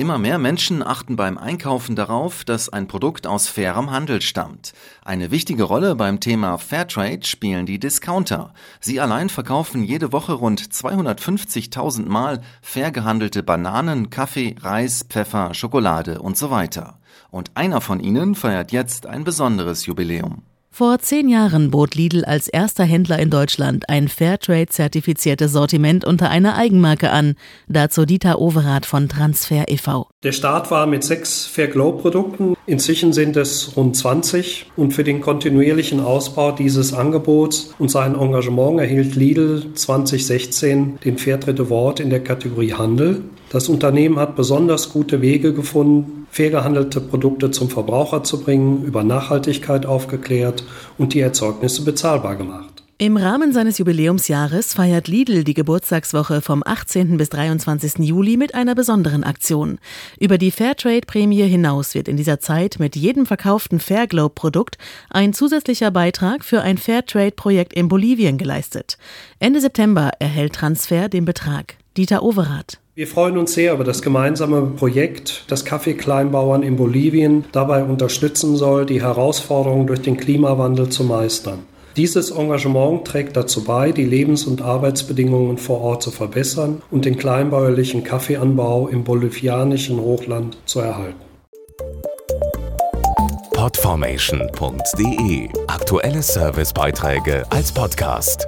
Immer mehr Menschen achten beim Einkaufen darauf, dass ein Produkt aus fairem Handel stammt. Eine wichtige Rolle beim Thema Fairtrade spielen die Discounter. Sie allein verkaufen jede Woche rund 250.000 Mal fair gehandelte Bananen, Kaffee, Reis, Pfeffer, Schokolade und so weiter. Und einer von ihnen feiert jetzt ein besonderes Jubiläum. Vor zehn Jahren bot Lidl als erster Händler in Deutschland ein Fairtrade-zertifiziertes Sortiment unter einer Eigenmarke an. Dazu Dieter Overath von Transfer e.V. Der Start war mit sechs Fairglow-Produkten. Inzwischen sind es rund 20. Und für den kontinuierlichen Ausbau dieses Angebots und sein Engagement erhielt Lidl 2016 den Fairtrade Award in der Kategorie Handel. Das Unternehmen hat besonders gute Wege gefunden, fair gehandelte Produkte zum Verbraucher zu bringen, über Nachhaltigkeit aufgeklärt und die Erzeugnisse bezahlbar gemacht. Im Rahmen seines Jubiläumsjahres feiert Lidl die Geburtstagswoche vom 18. bis 23. Juli mit einer besonderen Aktion. Über die Fairtrade-Prämie hinaus wird in dieser Zeit mit jedem verkauften Fairglobe-Produkt ein zusätzlicher Beitrag für ein Fairtrade-Projekt in Bolivien geleistet. Ende September erhält Transfer den Betrag. Dieter Overath. Wir freuen uns sehr über das gemeinsame Projekt, das Kaffeekleinbauern in Bolivien dabei unterstützen soll, die Herausforderungen durch den Klimawandel zu meistern. Dieses Engagement trägt dazu bei, die Lebens- und Arbeitsbedingungen vor Ort zu verbessern und den kleinbäuerlichen Kaffeeanbau im bolivianischen Hochland zu erhalten. Podformation.de Aktuelle Servicebeiträge als Podcast.